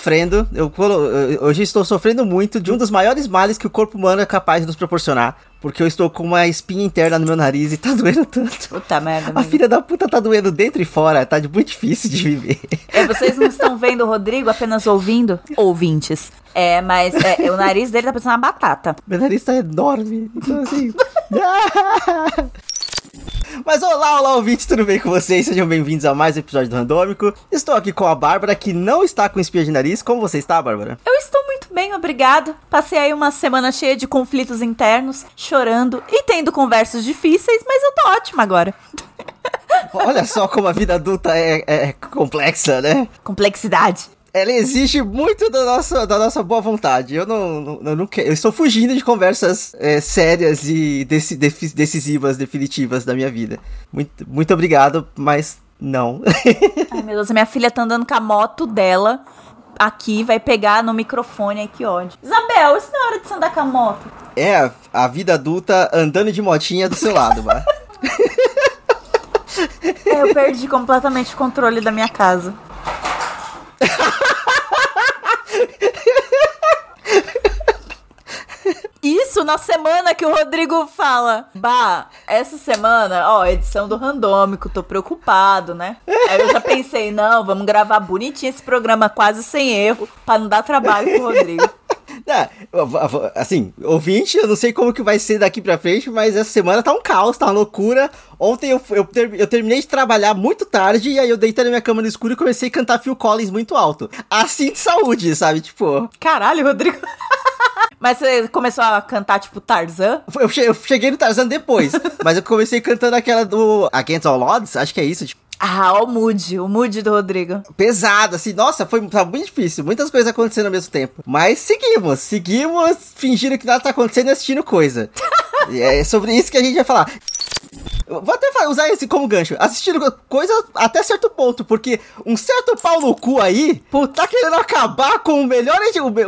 sofrendo, eu, hoje estou sofrendo muito de um dos maiores males que o corpo humano é capaz de nos proporcionar. Porque eu estou com uma espinha interna no meu nariz e tá doendo tanto. Puta merda. A filha da puta tá doendo dentro e fora, tá muito difícil de viver. É, vocês não estão vendo o Rodrigo, apenas ouvindo? Ouvintes. É, mas é, o nariz dele tá parecendo uma batata. Meu nariz tá enorme. Então assim. Mas olá, olá, ouvintes, tudo bem com vocês? Sejam bem-vindos a mais um episódio do Randômico. Estou aqui com a Bárbara, que não está com espinha de nariz. Como você está, Bárbara? Eu estou muito bem, obrigado. Passei aí uma semana cheia de conflitos internos, chorando e tendo conversas difíceis, mas eu tô ótima agora. Olha só como a vida adulta é, é complexa, né? Complexidade ela exige muito da nossa, da nossa boa vontade. Eu não, não, eu não quero. Eu estou fugindo de conversas é, sérias e deci, decisivas, definitivas da minha vida. Muito, muito obrigado, mas não. Ai, meu Deus, minha filha tá andando com a moto dela aqui, vai pegar no microfone, ai que ódio. Isabel, isso não é hora de você andar com a moto. É, a, a vida adulta andando de motinha do seu lado, mano. é, eu perdi completamente o controle da minha casa. Isso na semana que o Rodrigo fala. Bah, essa semana, ó, edição do randômico, tô preocupado, né? Aí eu já pensei, não, vamos gravar bonitinho esse programa quase sem erro, pra não dar trabalho pro Rodrigo. Assim, ouvinte, eu não sei como que vai ser daqui pra frente, mas essa semana tá um caos, tá uma loucura. Ontem eu, eu, eu terminei de trabalhar muito tarde, e aí eu deitei na minha cama no escuro e comecei a cantar Phil Collins muito alto. Assim de saúde, sabe? Tipo. Caralho, Rodrigo. Mas você começou a cantar, tipo, Tarzan? Eu, cheguei no Tarzan depois. mas eu comecei cantando aquela do Against All Odds, acho que é isso, tipo. Ah, o mood, o mood do Rodrigo. Pesado, assim, nossa, foi tá muito difícil, muitas coisas acontecendo ao mesmo tempo. Mas seguimos, seguimos fingindo que nada tá acontecendo e assistindo coisa. é sobre isso que a gente vai falar. Vou até usar esse como gancho. Assistindo coisa até certo ponto, porque um certo pau no cu aí tá querendo acabar com o melhor,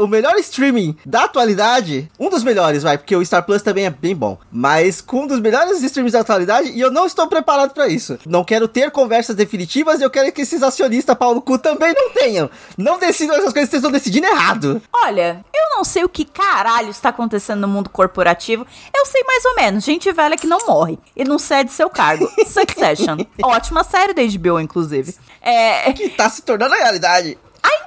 o melhor streaming da atualidade. Um dos melhores, vai, porque o Star Plus também é bem bom. Mas com um dos melhores streams da atualidade e eu não estou preparado para isso. Não quero ter conversas definitivas e eu quero que esses acionistas pau no cu também não tenham. Não decidam essas coisas, vocês estão decidindo errado. Olha, eu não sei o que caralho está acontecendo no mundo corporativo. Eu sei mais ou menos. Gente velha que não morre e não cede seu cargo. Succession. Ótima série da HBO, inclusive. É... Que tá se tornando realidade.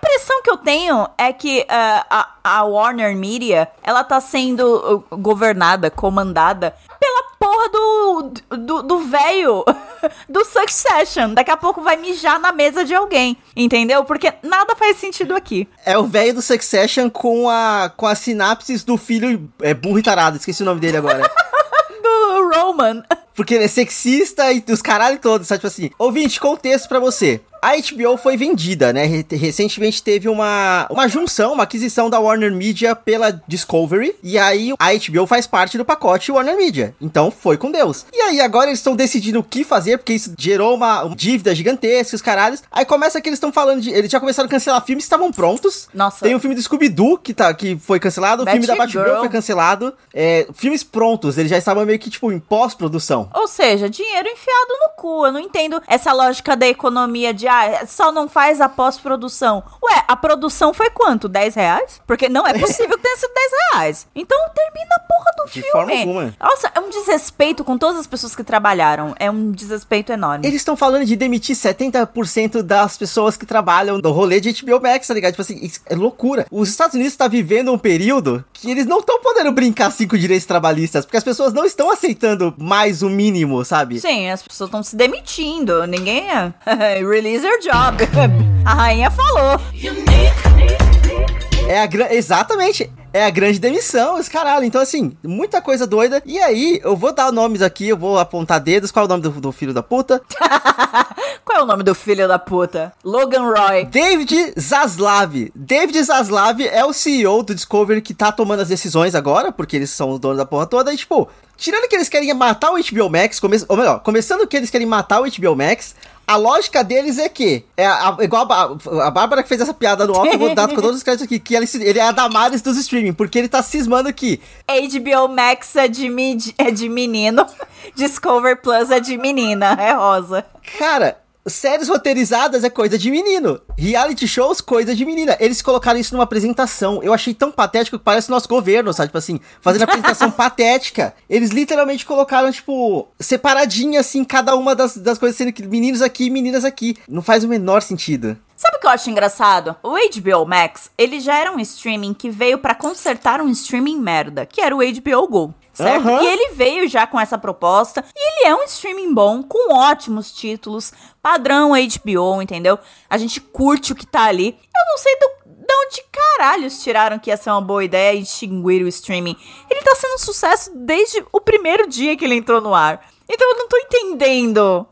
A impressão que eu tenho é que uh, a, a, Warner Media, ela tá sendo uh, governada, comandada pela porra do do velho do, do Succession. Daqui a pouco vai mijar na mesa de alguém, entendeu? Porque nada faz sentido aqui. É o velho do Succession com a com as sinapses do filho é, burro e tarado, esqueci o nome dele agora. do Roman. Porque ele é sexista e os caralho todos, sabe? Tipo assim, ouvinte, contexto para você. A HBO foi vendida, né? Recentemente teve uma, uma junção, uma aquisição da Warner Media pela Discovery. E aí a HBO faz parte do pacote Warner Media. Então foi com Deus. E aí agora eles estão decidindo o que fazer, porque isso gerou uma, uma dívida gigantesca, os caralhos. Aí começa que eles estão falando de. Eles já começaram a cancelar filmes que estavam prontos. Nossa. Tem o filme do Scooby-Doo que, tá, que foi cancelado, o filme da Batgirl foi cancelado. É, filmes prontos, eles já estavam meio que, tipo, em pós-produção. Ou seja, dinheiro enfiado no cu. Eu não entendo essa lógica da economia de ah, só não faz a pós-produção. Ué, a produção foi quanto? 10 reais? Porque não é possível que tenha sido 10 reais. Então termina a porra do de filme. Forma alguma. Nossa, é um desrespeito com todas as pessoas que trabalharam. É um desrespeito enorme. Eles estão falando de demitir 70% das pessoas que trabalham no rolê de HBO Max, tá ligado? Tipo assim, é loucura. Os Estados Unidos estão tá vivendo um período que eles não estão podendo brincar assim com direitos trabalhistas, porque as pessoas não estão aceitando mais o mínimo, sabe? Sim, as pessoas estão se demitindo. Ninguém é. Release your job. a rainha falou. É a Exatamente. É a grande demissão, os caralho. Então, assim, muita coisa doida. E aí, eu vou dar nomes aqui, eu vou apontar dedos. Qual é o nome do, do filho da puta? Qual é o nome do filho da puta? Logan Roy. David Zaslav. David Zaslav é o CEO do Discovery que tá tomando as decisões agora, porque eles são os donos da porra toda. E, tipo, tirando que eles querem matar o HBO Max, come... ou melhor, começando que eles querem matar o HBO Max, a lógica deles é que, é a, igual a, a Bárbara que fez essa piada no off, eu vou dar com todos os créditos aqui, que ele, ele é a Damares dos streaming, porque ele tá cismando que... HBO Max é de, é de menino, Discover Plus é de menina, é rosa. Cara, séries roteirizadas é coisa de menino. Reality shows, coisa de menina. Eles colocaram isso numa apresentação. Eu achei tão patético que parece nosso governo, sabe? Tipo assim, fazendo apresentação patética. Eles literalmente colocaram, tipo, separadinha, assim, cada uma das, das coisas, sendo que meninos aqui e meninas aqui. Não faz o menor sentido. Sabe o que eu acho engraçado? O HBO Max, ele já era um streaming que veio para consertar um streaming merda, que era o HBO Go. Certo? Uhum. E ele veio já com essa proposta. E ele é um streaming bom, com ótimos títulos, padrão HBO, entendeu? A gente curte o que tá ali. Eu não sei do, de onde caralhos tiraram que ia ser uma boa ideia extinguir o streaming. Ele tá sendo um sucesso desde o primeiro dia que ele entrou no ar. Então eu não tô entendendo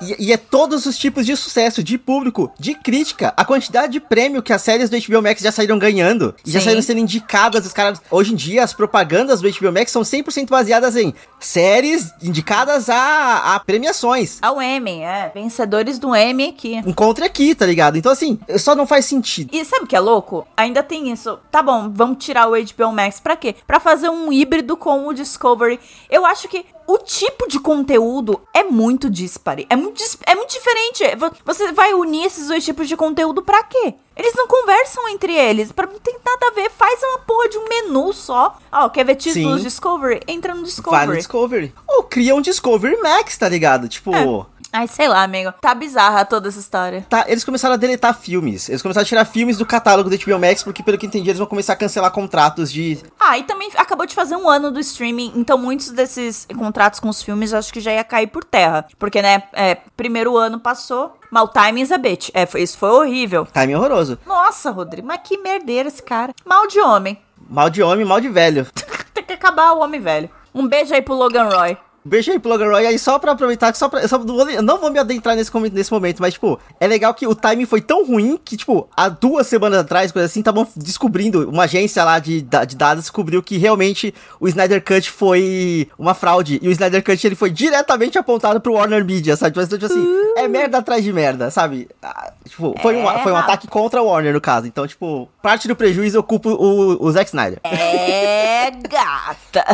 e, e, é todos os tipos de sucesso, de público, de crítica. A quantidade de prêmio que as séries do HBO Max já saíram ganhando. E já saíram sendo indicadas. Os caras. Hoje em dia, as propagandas do HBO Max são 100% baseadas em séries indicadas a, a premiações. Ao Emmy, é. Vencedores do Emmy aqui. Encontre aqui, tá ligado? Então, assim, só não faz sentido. E sabe o que é louco? Ainda tem isso. Tá bom, vamos tirar o HBO Max. Pra quê? Pra fazer um híbrido com o Discovery. Eu acho que o tipo de conteúdo é muito dispare. É muito, é muito diferente. Você vai unir esses dois tipos de conteúdo para quê? Eles não conversam entre eles. Pra não tem nada a ver. Faz uma porra de um menu só. Ó, oh, quer ver títulos Sim. Discovery? Entra no Discovery. Vai no Discovery. Ou cria um Discovery Max, tá ligado? Tipo. É. Ai, sei lá, amigo. Tá bizarra toda essa história. Tá, eles começaram a deletar filmes. Eles começaram a tirar filmes do catálogo do HBO Max, porque pelo que entendi, eles vão começar a cancelar contratos de. Ah, e também acabou de fazer um ano do streaming, então muitos desses contratos com os filmes acho que já ia cair por terra. Porque, né, é, primeiro ano passou, Mal timing a bitch. É, isso foi horrível. Timing horroroso. Nossa, Rodrigo, mas que merdeira esse cara. Mal de homem. Mal de homem, mal de velho. Tem que acabar o homem velho. Um beijo aí pro Logan Roy. Beijo aí pro Logan Roy. aí, só pra aproveitar, só pra, eu, só, eu não vou me adentrar nesse, nesse momento, mas, tipo, é legal que o timing foi tão ruim que, tipo, há duas semanas atrás, coisa assim, estavam descobrindo, uma agência lá de, de dados descobriu que realmente o Snyder Cut foi uma fraude. E o Snyder Cut, ele foi diretamente apontado pro Warner Media, sabe? Tipo, tipo assim, uh. é merda atrás de merda, sabe? Ah, tipo, foi, é, um, foi um ataque contra o Warner, no caso. Então, tipo, parte do prejuízo eu culpo o, o Zack Snyder. É, gata.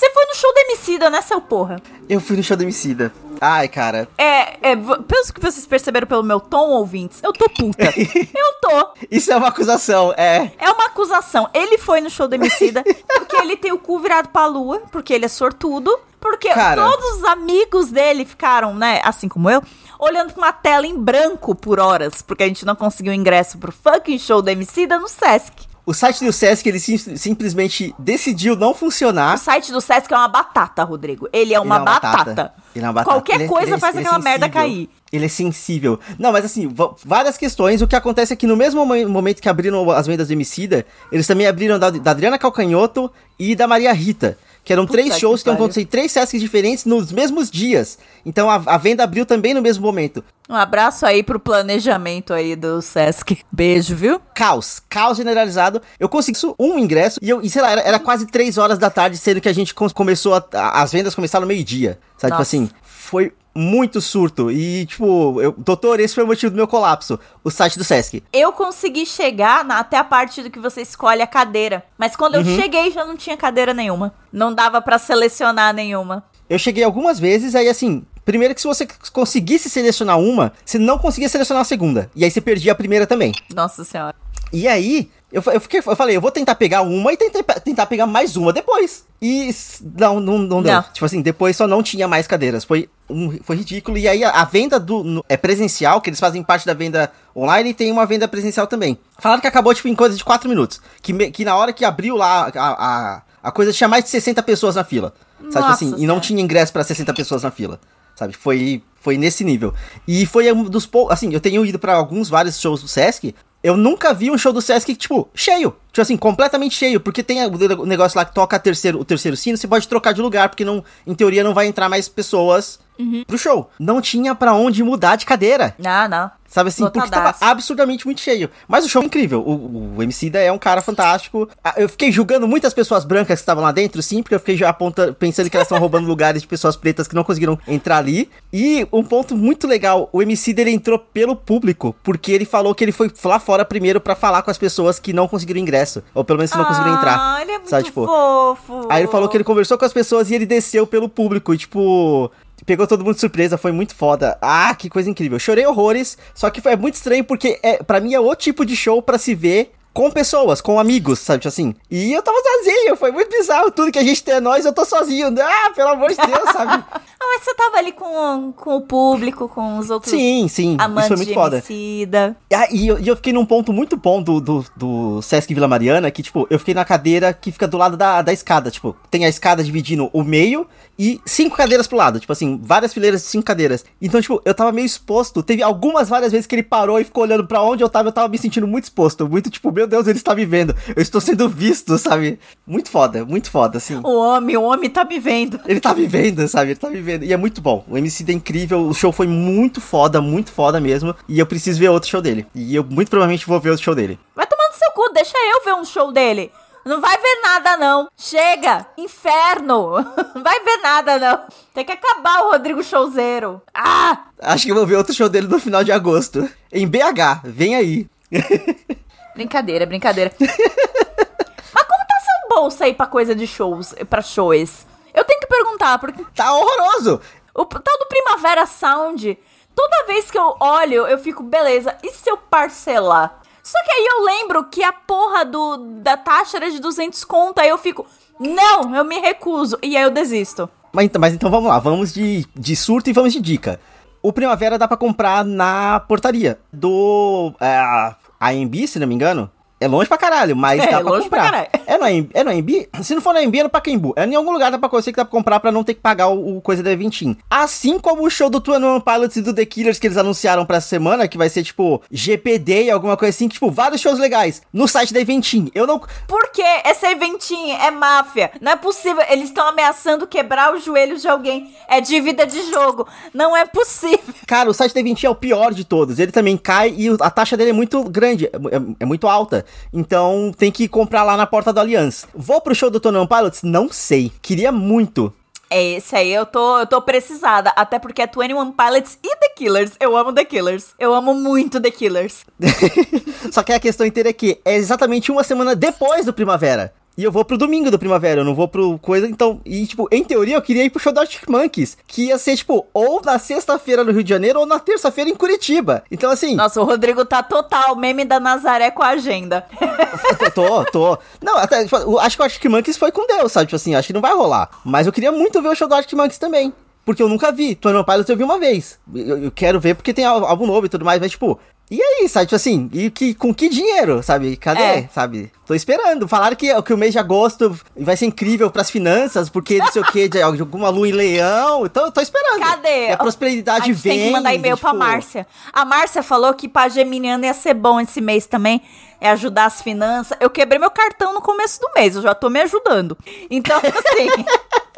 Você foi no show da Emicida, né, seu porra? Eu fui no show da Emicida. Ai, cara. É, é, penso que vocês perceberam pelo meu tom, ouvintes, eu tô puta. eu tô. Isso é uma acusação, é. É uma acusação. Ele foi no show da Emicida porque ele tem o cu virado pra lua, porque ele é sortudo, porque cara. todos os amigos dele ficaram, né, assim como eu, olhando pra uma tela em branco por horas, porque a gente não conseguiu ingresso pro fucking show da Emicida no Sesc. O site do Sesc, ele sim, simplesmente decidiu não funcionar. O site do Sesc é uma batata, Rodrigo. Ele é uma, ele é uma batata. batata. Ele é uma batata. Qualquer ele é- coisa é, faz aquela é merda cair. Ele é sensível. Não, mas assim, várias questões. O que acontece é que no mesmo momento que abriram as vendas do Emicida, eles também abriram da, da Adriana Calcanhoto e da Maria Rita que eram Puta três shows que, que aconteceram em três Sescs diferentes nos mesmos dias. Então a, a, venda abriu também no mesmo momento. Um abraço aí pro planejamento aí do Sesc. Beijo, viu? Caos, caos generalizado. Eu consegui um ingresso e eu, e sei lá, era, era quase três horas da tarde, sendo que a gente começou a, a, as vendas começaram no meio-dia. Sabe, tipo Nossa. tipo assim, foi muito surto. E, tipo, eu, doutor, esse foi o motivo do meu colapso. O site do Sesc. Eu consegui chegar na, até a parte do que você escolhe a cadeira. Mas quando uhum. eu cheguei, já não tinha cadeira nenhuma. Não dava para selecionar nenhuma. Eu cheguei algumas vezes, aí assim. Primeiro que se você conseguisse selecionar uma, você não conseguia selecionar a segunda. E aí você perdia a primeira também. Nossa senhora. E aí, eu, eu, fiquei, eu falei, eu vou tentar pegar uma e tentar, tentar pegar mais uma depois. E não, não, não deu. Não. Tipo assim, depois só não tinha mais cadeiras. Foi, um, foi ridículo. E aí a, a venda do no, é presencial, que eles fazem parte da venda online, e tem uma venda presencial também. Falaram que acabou, tipo, em coisa de 4 minutos. Que, me, que na hora que abriu lá a, a, a coisa tinha mais de 60 pessoas na fila. Sabe, tipo assim, e não tinha ingresso para 60 pessoas na fila. Sabe, foi, foi nesse nível. E foi um dos poucos. Assim, eu tenho ido para alguns vários shows do Sesc. Eu nunca vi um show do Sesc, tipo, cheio. Tipo assim, completamente cheio. Porque tem o negócio lá que toca terceiro, o terceiro sino, você pode trocar de lugar, porque não, em teoria não vai entrar mais pessoas pro show. Não tinha pra onde mudar de cadeira. Não, não. Sabe assim, porque tava Lotadaço. absurdamente muito cheio. Mas o show é incrível. O, o MC da é um cara fantástico. Ah, Eu fiquei julgando muitas pessoas brancas que estavam lá dentro, sim, porque eu fiquei já aponta, pensando que elas estão roubando lugares de pessoas pretas que não conseguiram entrar ali. E um ponto muito legal, o MC dele entrou pelo público, porque ele falou que ele foi lá fora primeiro pra falar com as pessoas que não conseguiram ingresso. Ou pelo menos que não conseguiram entrar. Ah, ele é muito sabe, tipo, fofo. Aí ele falou que ele conversou com as pessoas e ele desceu pelo público. E, tipo, pegou todo mundo de surpresa, foi muito foda. Ah, que coisa incrível. Chorei horrores, só que foi muito estranho porque é, para mim é o tipo de show pra se ver com pessoas, com amigos, sabe, tipo assim. E eu tava sozinho, foi muito bizarro. Tudo que a gente tem é nós, eu tô sozinho. Ah, pelo amor de Deus, sabe? Ah, mas você tava ali com, com o público, com os outros Sim, sim, isso amantes foi muito foda. Emicida. Ah, e, eu, e eu fiquei num ponto muito bom do, do, do Sesc Vila Mariana, que, tipo, eu fiquei na cadeira que fica do lado da, da escada, tipo, tem a escada dividindo o meio e cinco cadeiras pro lado, tipo assim, várias fileiras de cinco cadeiras. Então, tipo, eu tava meio exposto, teve algumas várias vezes que ele parou e ficou olhando pra onde eu tava, eu tava me sentindo muito exposto, muito, tipo, meu Deus, ele está me vendo, eu estou sendo visto, sabe? Muito foda, muito foda, assim. O homem, o homem tá me vendo. Ele tá me vendo, sabe? Ele tá me vendo. E é muito bom. O MC é incrível. O show foi muito foda, muito foda mesmo. E eu preciso ver outro show dele. E eu muito provavelmente vou ver outro show dele. Vai tomar no seu cu, deixa eu ver um show dele. Não vai ver nada, não. Chega! Inferno! Não vai ver nada, não. Tem que acabar o Rodrigo Showzeiro. Ah! Acho que eu vou ver outro show dele no final de agosto. Em BH. Vem aí. Brincadeira, brincadeira. Mas como tá essa bolsa aí pra coisa de shows, pra shows? Eu tenho que perguntar, porque Tá horroroso. o tal do Primavera Sound, toda vez que eu olho, eu fico, beleza, e se eu parcelar? Só que aí eu lembro que a porra do, da taxa era de 200 conto, aí eu fico, não, eu me recuso, e aí eu desisto. Mas, então- mas então vamos lá. Vamos de, de surto e vamos de dica. O Primavera dá pra comprar na portaria do é, AMB, se não me engano. É longe pra caralho, mas É, dá pra longe pra comprar. caralho. é no AMB? É no AMB? Se não for no AMB, é no Pacaembu. É em algum lugar da pra você que dá pra comprar pra não ter que pagar o, o coisa do eventinho. Assim como o show do One Pilots e do The Killers que eles anunciaram pra essa semana, que vai ser tipo GPD, alguma coisa assim, tipo, vários shows legais no site da Eventim. Eu não. Por que esse eventinho é máfia? Não é possível, eles estão ameaçando quebrar os joelhos de alguém. É dívida de jogo. Não é possível. Cara, o site da Eventim é o pior de todos. Ele também cai e a taxa dele é muito grande, é, é- é muito alta. Então tem que comprar lá na porta do Allianz. Vou pro show do Tony One Pilots? Não sei. Queria muito. É esse aí, eu tô, eu tô precisada. Até porque é 21 Pilots e The Killers. Eu amo The Killers. Eu amo muito The Killers. Só que a questão inteira é que é exatamente uma semana depois do Primavera. E eu vou pro domingo do Primavera, eu não vou pro coisa, então... E, tipo, em teoria, eu queria ir pro show do Arctic Monkeys. Que ia ser, tipo, ou na sexta-feira no Rio de Janeiro, ou na terça-feira em Curitiba. Então, assim... Nossa, o Rodrigo tá total meme da Nazaré com a agenda. tô, tô. Não, até, tipo, acho que o Arctic Monkeys foi com Deus, sabe? Tipo assim, acho que não vai rolar. Mas eu queria muito ver o show do Arctic Monkeys também. Porque eu nunca vi. Tony One Pilots eu vi uma vez. Eu, eu quero ver porque tem álbum novo e tudo mais, mas tipo... E aí, sabe? Tipo assim, e que, com que dinheiro, sabe? Cadê, É. sabe? Tô esperando. Falaram que, que o mês de agosto vai ser incrível pras finanças, porque não sei o que, de, alguma lua em leão. Então eu tô esperando. Cadê? E a prosperidade a gente vem. tem que mandar e-mail pra tipo, Márcia. A Márcia falou que pra Geminiana ia ser bom esse mês também. É ajudar as finanças. Eu quebrei meu cartão no começo do mês, eu já tô me ajudando. Então, assim,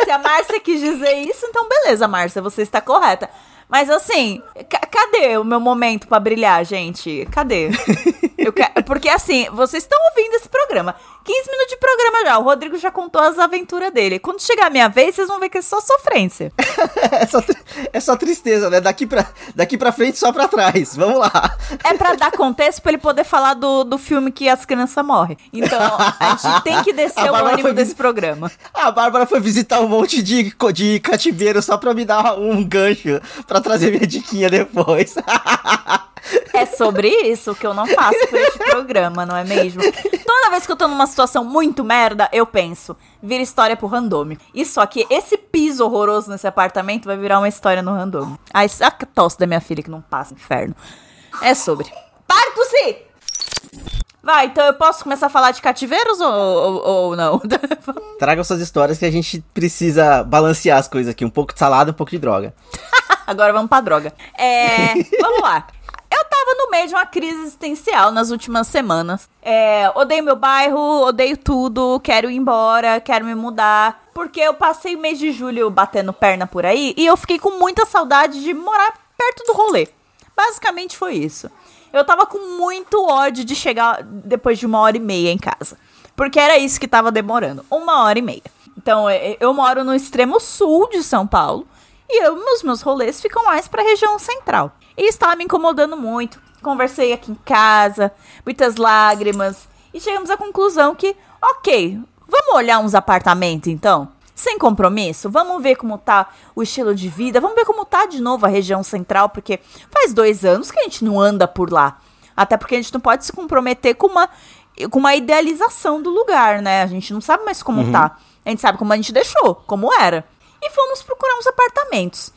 se a Márcia quis dizer isso, então beleza, Márcia, você está correta. Mas assim, ca- cadê o meu momento pra brilhar, gente? Cadê? Eu que- Porque assim, vocês estão ouvindo esse programa. 15 minutos de programa já. O Rodrigo já contou as aventuras dele. Quando chegar a minha vez, vocês vão ver que é só sofrência. é, só, é só tristeza, né? Daqui pra, daqui pra frente, só pra trás. Vamos lá. É pra dar contexto pra ele poder falar do, do filme que as crianças morrem. Então, a gente tem que descer o ânimo desse programa. A Bárbara foi visitar um monte de, de cativeiro só pra me dar um gancho pra trazer minha diquinha depois. É sobre isso que eu não faço por este programa, não é mesmo? Toda vez que eu tô numa situação muito merda, eu penso, vira história pro randômico. Isso aqui, esse piso horroroso nesse apartamento vai virar uma história no randômico. Ai, a tosse da minha filha que não passa, inferno. É sobre. Para de tossir! Vai, então eu posso começar a falar de cativeiros ou, ou, ou não? Traga suas histórias que a gente precisa balancear as coisas aqui. Um pouco de salada, um pouco de droga. Agora vamos pra droga. É, vamos lá. Eu tava no meio de uma crise existencial nas últimas semanas. É, odeio meu bairro, odeio tudo, quero ir embora, quero me mudar. porque eu passei o mês de julho batendo perna por aí e eu fiquei com muita saudade de morar perto do rolê. Basicamente foi isso. Eu tava com muito ódio de chegar depois de uma hora e meia em casa. Porque era isso que tava demorando. Uma hora e meia. Então, eu moro no extremo sul de São Paulo. E eu, os meus rolês ficam mais pra região central. E estava me incomodando muito. Conversei aqui em casa, muitas lágrimas. E chegamos à conclusão que, ok, vamos olhar uns apartamentos então? Sem compromisso, vamos ver como tá o estilo de vida, vamos ver como tá de novo a região central, porque faz dois anos que a gente não anda por lá. Até porque a gente não pode se comprometer com uma, com uma idealização do lugar, né? A gente não sabe mais como uhum. tá. A gente sabe como a gente deixou, como era. E fomos procurar uns apartamentos.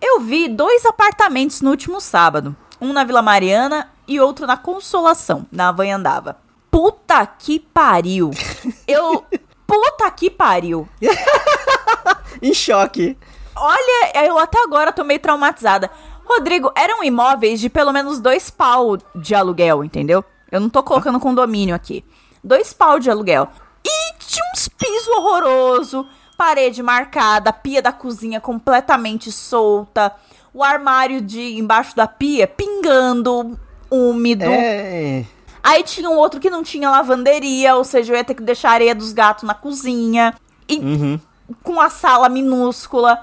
Eu vi dois apartamentos no último sábado. Um na Vila Mariana e outro na Consolação, na Avanhandava. Puta que pariu. Eu. Puta que pariu. em choque. Olha, eu até agora tô meio traumatizada. Rodrigo, eram imóveis de pelo menos dois pau de aluguel, entendeu? Eu não tô colocando condomínio aqui. Dois pau de aluguel. E tinha uns pisos horroroso, parede marcada, pia da cozinha completamente solta, o armário de embaixo da pia pingando, úmido. É. Aí tinha um outro que não tinha lavanderia, ou seja, eu ia ter que deixar a areia dos gatos na cozinha. E uhum. com a sala minúscula.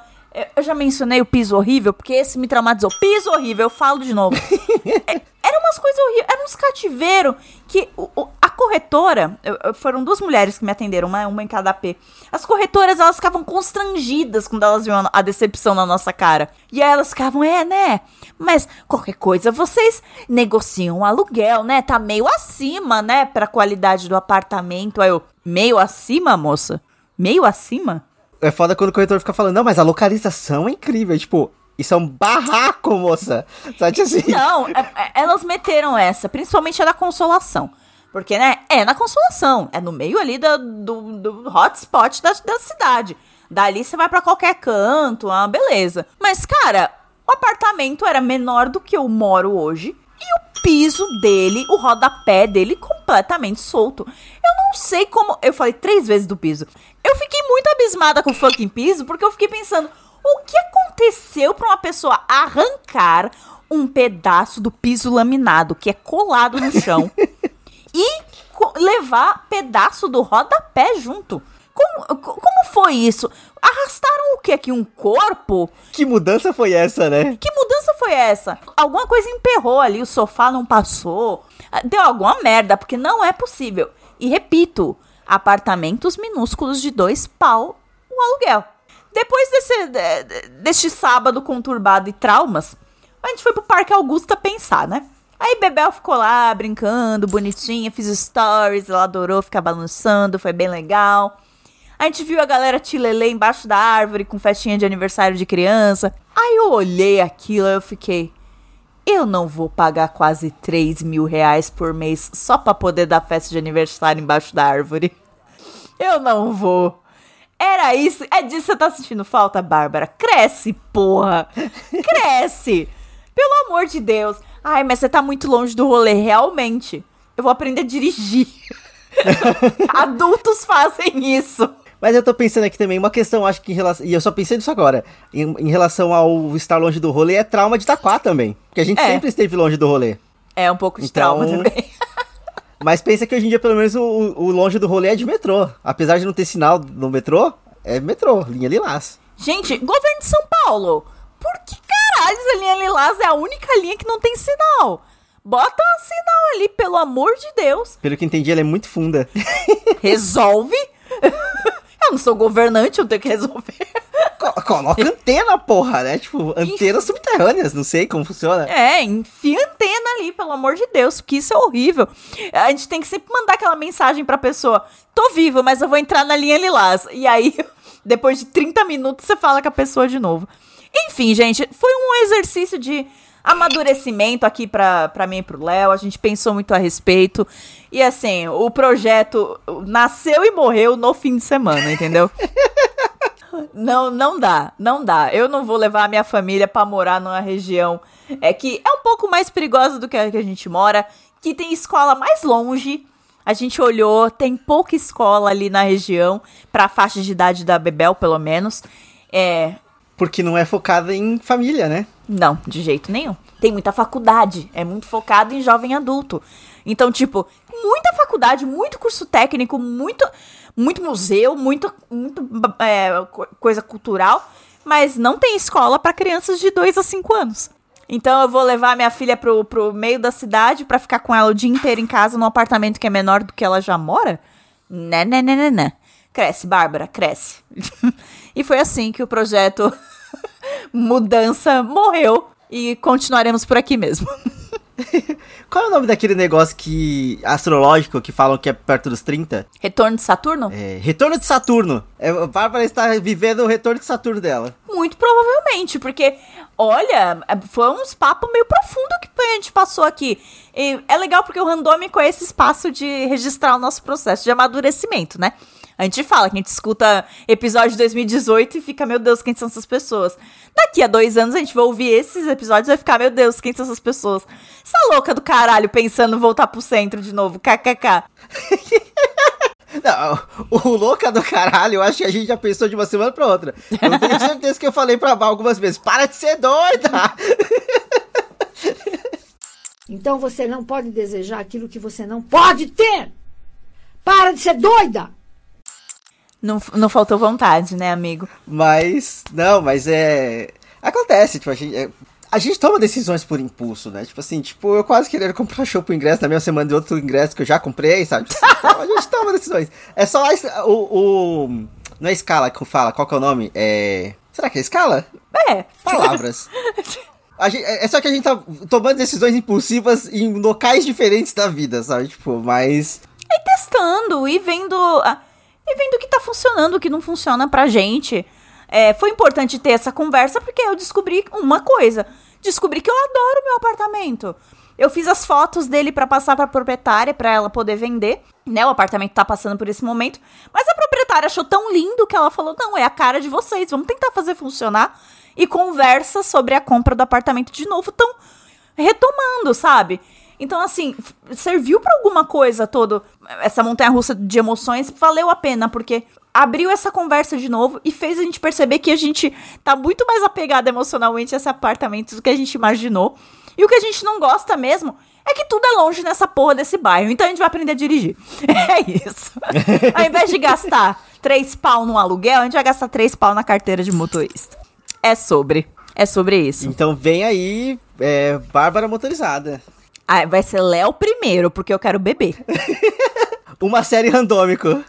Eu já mencionei o piso horrível, porque esse me traumatizou. Piso horrível, eu falo de novo. é, eram umas coisas horríveis, eram uns cativeiros que o, o, a corretora, eu, foram duas mulheres que me atenderam, uma, uma em cada AP. As corretoras, elas ficavam constrangidas quando elas viam a decepção na nossa cara. E aí elas ficavam, é, né? Mas qualquer coisa, vocês negociam o aluguel, né? Tá meio acima, né? Pra qualidade do apartamento. Aí eu, meio acima, moça? Meio acima? É foda quando o corretor fica falando, não, mas a localização é incrível. Tipo, isso é um barraco, moça. Sabe assim? Não, é, é, elas meteram essa, principalmente a da consolação. Porque, né, é na consolação. É no meio ali do, do, do hotspot da, da cidade. Dali você vai para qualquer canto, ah, beleza. Mas, cara, o apartamento era menor do que eu moro hoje. E o piso dele, o rodapé dele completamente solto. Eu não sei como. Eu falei três vezes do piso. Eu fiquei muito abismada com o fucking piso, porque eu fiquei pensando, o que aconteceu para uma pessoa arrancar um pedaço do piso laminado que é colado no chão e levar pedaço do rodapé junto? Como, como foi isso? Arrastaram o que aqui? Um corpo? Que mudança foi essa, né? Que mudança foi essa? Alguma coisa emperrou ali, o sofá não passou. Deu alguma merda, porque não é possível. E repito, apartamentos minúsculos de dois pau o aluguel. Depois desse, deste sábado conturbado e traumas, a gente foi pro Parque Augusta pensar, né? Aí Bebel ficou lá brincando, bonitinha, fiz stories, ela adorou ficar balançando, foi bem legal. A gente viu a galera tilelê embaixo da árvore com festinha de aniversário de criança. Aí eu olhei aquilo eu fiquei. Eu não vou pagar quase 3 mil reais por mês só pra poder dar festa de aniversário embaixo da árvore. Eu não vou. Era isso. É disso que você tá sentindo falta, Bárbara? Cresce, porra! Cresce! Pelo amor de Deus. Ai, mas você tá muito longe do rolê, realmente. Eu vou aprender a dirigir. Adultos fazem isso. Mas eu tô pensando aqui também, uma questão, acho que em relação. E eu só pensei nisso agora. Em, em relação ao estar longe do rolê, é trauma de Itaquá também. Porque a gente é. sempre esteve longe do rolê. É, um pouco de então, trauma também. Mas pensa que hoje em dia, pelo menos, o, o longe do rolê é de metrô. Apesar de não ter sinal no metrô, é metrô, linha Lilás. Gente, governo de São Paulo, por que caralho a linha Lilás é a única linha que não tem sinal? Bota um sinal ali, pelo amor de Deus. Pelo que entendi, ela é muito funda. Resolve? eu não sou governante, eu tenho que resolver. Coloca antena, porra, né? Tipo, antenas Enfim. subterrâneas, não sei como funciona. É, enfia antena ali, pelo amor de Deus, porque isso é horrível. A gente tem que sempre mandar aquela mensagem pra pessoa: tô vivo, mas eu vou entrar na linha lilás. E aí, depois de 30 minutos, você fala com a pessoa de novo. Enfim, gente, foi um exercício de amadurecimento aqui pra, pra mim e pro Léo. A gente pensou muito a respeito. E assim, o projeto nasceu e morreu no fim de semana, entendeu? não, não dá, não dá. Eu não vou levar a minha família para morar numa região é que é um pouco mais perigosa do que a que a gente mora, que tem escola mais longe. A gente olhou, tem pouca escola ali na região, pra faixa de idade da Bebel, pelo menos. É. Porque não é focada em família, né? Não, de jeito nenhum. Tem muita faculdade, é muito focado em jovem adulto. Então, tipo, muita faculdade, muito curso técnico, muito, muito museu, muito, muito é, coisa cultural, mas não tem escola para crianças de 2 a 5 anos. Então eu vou levar minha filha pro, pro meio da cidade para ficar com ela o dia inteiro em casa num apartamento que é menor do que ela já mora? Né, né, né, né, né. Cresce, Bárbara, cresce. e foi assim que o projeto Mudança morreu e continuaremos por aqui mesmo. Qual é o nome daquele negócio que astrológico que falam que é perto dos 30? Retorno de Saturno? É, retorno de Saturno. É, a Bárbara está vivendo o retorno de Saturno dela. Muito provavelmente, porque, olha, foi uns papos meio profundo que a gente passou aqui. E é legal porque o Randômico é esse espaço de registrar o nosso processo de amadurecimento, né? A gente fala que a gente escuta episódio de 2018 e fica, meu Deus, quem são essas pessoas? Daqui a dois anos a gente vai ouvir esses episódios e vai ficar, meu Deus, quem são essas pessoas? Essa louca do caralho pensando em voltar pro centro de novo, kkk. Não, o louca do caralho, eu acho que a gente já pensou de uma semana pra outra. Eu tenho certeza que eu falei pra Val algumas vezes, para de ser doida! Então você não pode desejar aquilo que você não pode ter! Para de ser doida! Não, não faltou vontade, né, amigo? Mas, não, mas é. Acontece, tipo, a gente. É... A gente toma decisões por impulso, né? Tipo assim, tipo, eu quase queria comprar show pro ingresso na mesma semana de outro ingresso que eu já comprei, sabe? Tipo, então, a gente toma decisões. É só o, o. Não é escala que fala, qual que é o nome? É. Será que é escala? É. Palavras. Gente, é só que a gente tá tomando decisões impulsivas em locais diferentes da vida, sabe? Tipo, mas. E testando e vendo e vendo o que tá funcionando, o que não funciona pra gente. É, foi importante ter essa conversa porque eu descobri uma coisa. Descobri que eu adoro meu apartamento. Eu fiz as fotos dele para passar para proprietária para ela poder vender, né? O apartamento tá passando por esse momento, mas a proprietária achou tão lindo que ela falou: "Não, é a cara de vocês, vamos tentar fazer funcionar". E conversa sobre a compra do apartamento de novo, tão retomando, sabe? Então, assim, serviu para alguma coisa todo essa montanha russa de emoções, valeu a pena, porque abriu essa conversa de novo e fez a gente perceber que a gente tá muito mais apegado emocionalmente a esse apartamento do que a gente imaginou. E o que a gente não gosta mesmo é que tudo é longe nessa porra desse bairro. Então a gente vai aprender a dirigir. É isso. Ao invés de gastar três pau no aluguel, a gente vai gastar três pau na carteira de motorista. É sobre. É sobre isso. Então vem aí, é, Bárbara Motorizada. Ah, vai ser Léo primeiro, porque eu quero beber. Uma série randômico.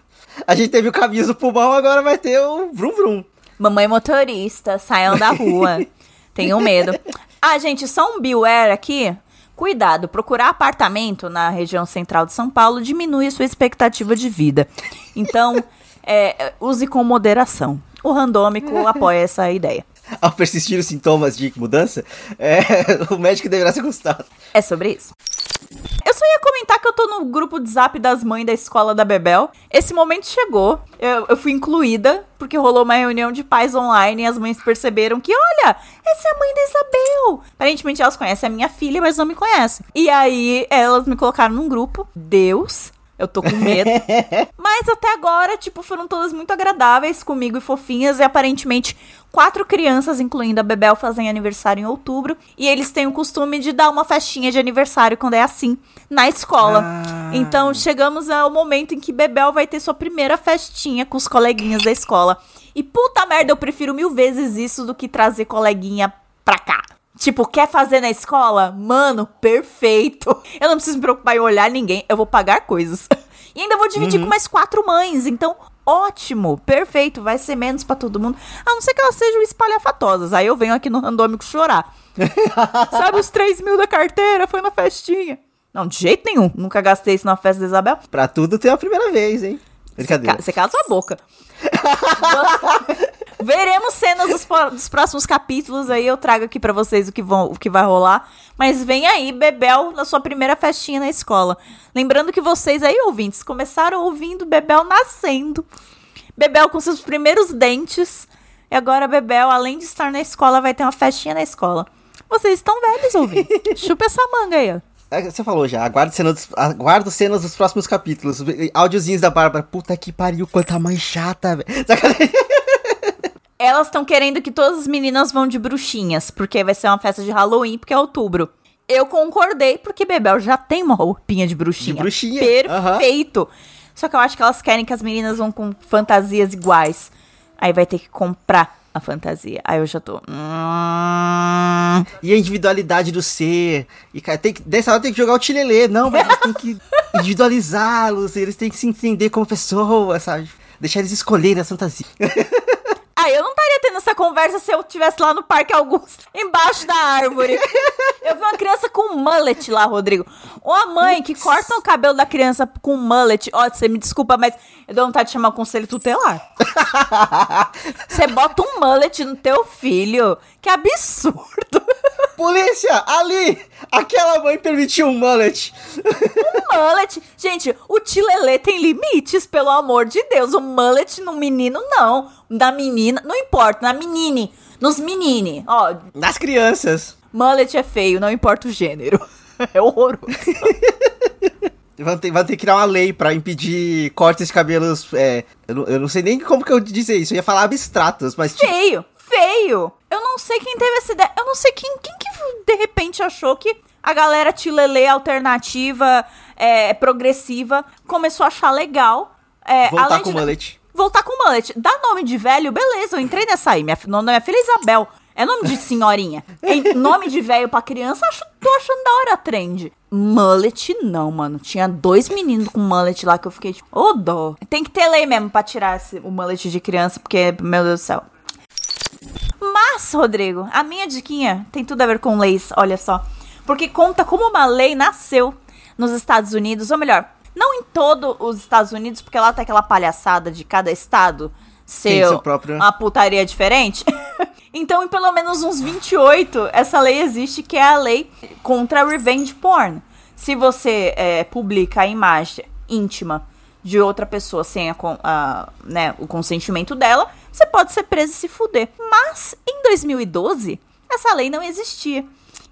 A gente teve o caminho do pulmão, agora vai ter o Vrum Vrum. Mamãe motorista, saiam da rua. Tenho medo. Ah, gente, só um beware aqui. Cuidado, procurar apartamento na região central de São Paulo diminui a sua expectativa de vida. Então, é, use com moderação. O randômico apoia essa ideia. ao persistir os sintomas de mudança, é, o médico deverá ser consultado. É sobre isso. Eu só ia comentar que eu tô no grupo de zap das mães da escola da Bebel. Esse momento chegou. Eu, eu, fui incluída, porque rolou uma reunião de pais online e as mães perceberam que, olha, essa é a mãe da Isabel. Aparentemente elas conhecem a minha filha, mas não me conhecem. E aí elas me colocaram num grupo. Deus eu tô com medo. Mas até agora, tipo, foram todas muito agradáveis comigo e fofinhas. E aparentemente, quatro crianças, incluindo a Bebel, fazem aniversário em outubro. E eles têm o costume de dar uma festinha de aniversário quando é assim, na escola. Ah. Então, chegamos ao momento em que Bebel vai ter sua primeira festinha com os coleguinhas da escola. E puta merda, eu prefiro mil vezes isso do que trazer coleguinha pra cá. Tipo, quer fazer na escola? Mano, perfeito. Eu não preciso me preocupar em olhar ninguém, eu vou pagar coisas. E ainda vou dividir uhum. com mais quatro mães, então ótimo, perfeito, vai ser menos para todo mundo. A não ser que elas sejam espalhafatosas. Aí eu venho aqui no randômico chorar. Sabe os 3 mil da carteira? Foi na festinha. Não, de jeito nenhum. Nunca gastei isso na festa da Isabel. Pra tudo tem a primeira vez, hein? Brincadeira. Você cala sua boca. Veremos cenas dos, dos, próximos capítulos aí. Eu trago aqui para vocês o que, vão, o que vai rolar. Mas vem aí, Bebel, na sua primeira festinha na escola. Lembrando que vocês aí, ouvintes, começaram ouvindo Bebel nascendo. Bebel com seus primeiros dentes. E agora Bebel, além de estar na escola, vai ter uma festinha na escola. Vocês estão velhos, ouvintes. Chupa essa manga aí, ó. É, Você falou já, aguardo cenas, dos, aguardo cenas dos próximos capítulos. Áudiozinhos da Bárbara. Puta que pariu, quanta mãe chata, velho. Elas estão querendo que todas as meninas vão de bruxinhas, porque vai ser uma festa de Halloween, porque é outubro. Eu concordei, porque Bebel já tem uma roupinha de bruxinha. De bruxinha, Perfeito. Só que eu acho que elas querem que as meninas vão com fantasias iguais. Aí vai ter que comprar a fantasia. Aí eu já tô. Hum... E a individualidade do ser. E, cara, tem que, dessa hora tem que jogar o tilelê. Não, mas eles têm que individualizá-los. Eles têm que se entender como pessoa, sabe? Deixar eles escolherem a fantasia. Ah, eu não estaria tendo essa conversa se eu estivesse lá no Parque Augusto, embaixo da árvore. Eu vi uma criança com mullet lá, Rodrigo. Uma mãe que corta o cabelo da criança com mullet. Ó, você me desculpa, mas eu dou vontade de chamar o conselho tutelar. Você bota um mullet no teu filho. Que absurdo. Polícia, ali! Aquela mãe permitiu um mullet. mullet. Gente, o tilelê tem limites, pelo amor de Deus. O mullet no menino, não. Da menina, não importa, na menine. Nos menine, ó. Nas crianças. Mullet é feio, não importa o gênero. É horroroso. Vão ter, vão ter que criar uma lei pra impedir cortes de cabelos. É, eu, não, eu não sei nem como que eu dizer isso. Eu ia falar abstratos, mas. tipo, Feio, feio. Eu não sei quem teve essa ideia. Eu não sei quem, quem que de repente achou que a galera tilelê alternativa, é, progressiva, começou a achar legal. É, voltar com de- o mullet. Voltar com mullet. Dá nome de velho, beleza, eu entrei nessa aí. Minha, o nome minha filha é Isabel. É nome de senhorinha. Em nome de velho pra criança, acho, tô achando da hora a trend. Mullet, não, mano. Tinha dois meninos com mullet lá que eu fiquei tipo, ô dó. Tem que ter lei mesmo pra tirar esse- o mullet de criança, porque, meu Deus do céu. Mas, Rodrigo, a minha diquinha tem tudo a ver com leis, olha só. Porque conta como uma lei nasceu nos Estados Unidos, ou melhor, não em todos os Estados Unidos, porque lá tá aquela palhaçada de cada estado ser seu próprio- uma putaria diferente. então, em pelo menos uns 28, essa lei existe, que é a lei contra revenge porn. Se você é, publica a imagem íntima de outra pessoa sem a a, né, o consentimento dela, você pode ser preso e se fuder. Mas, em 2012, essa lei não existia.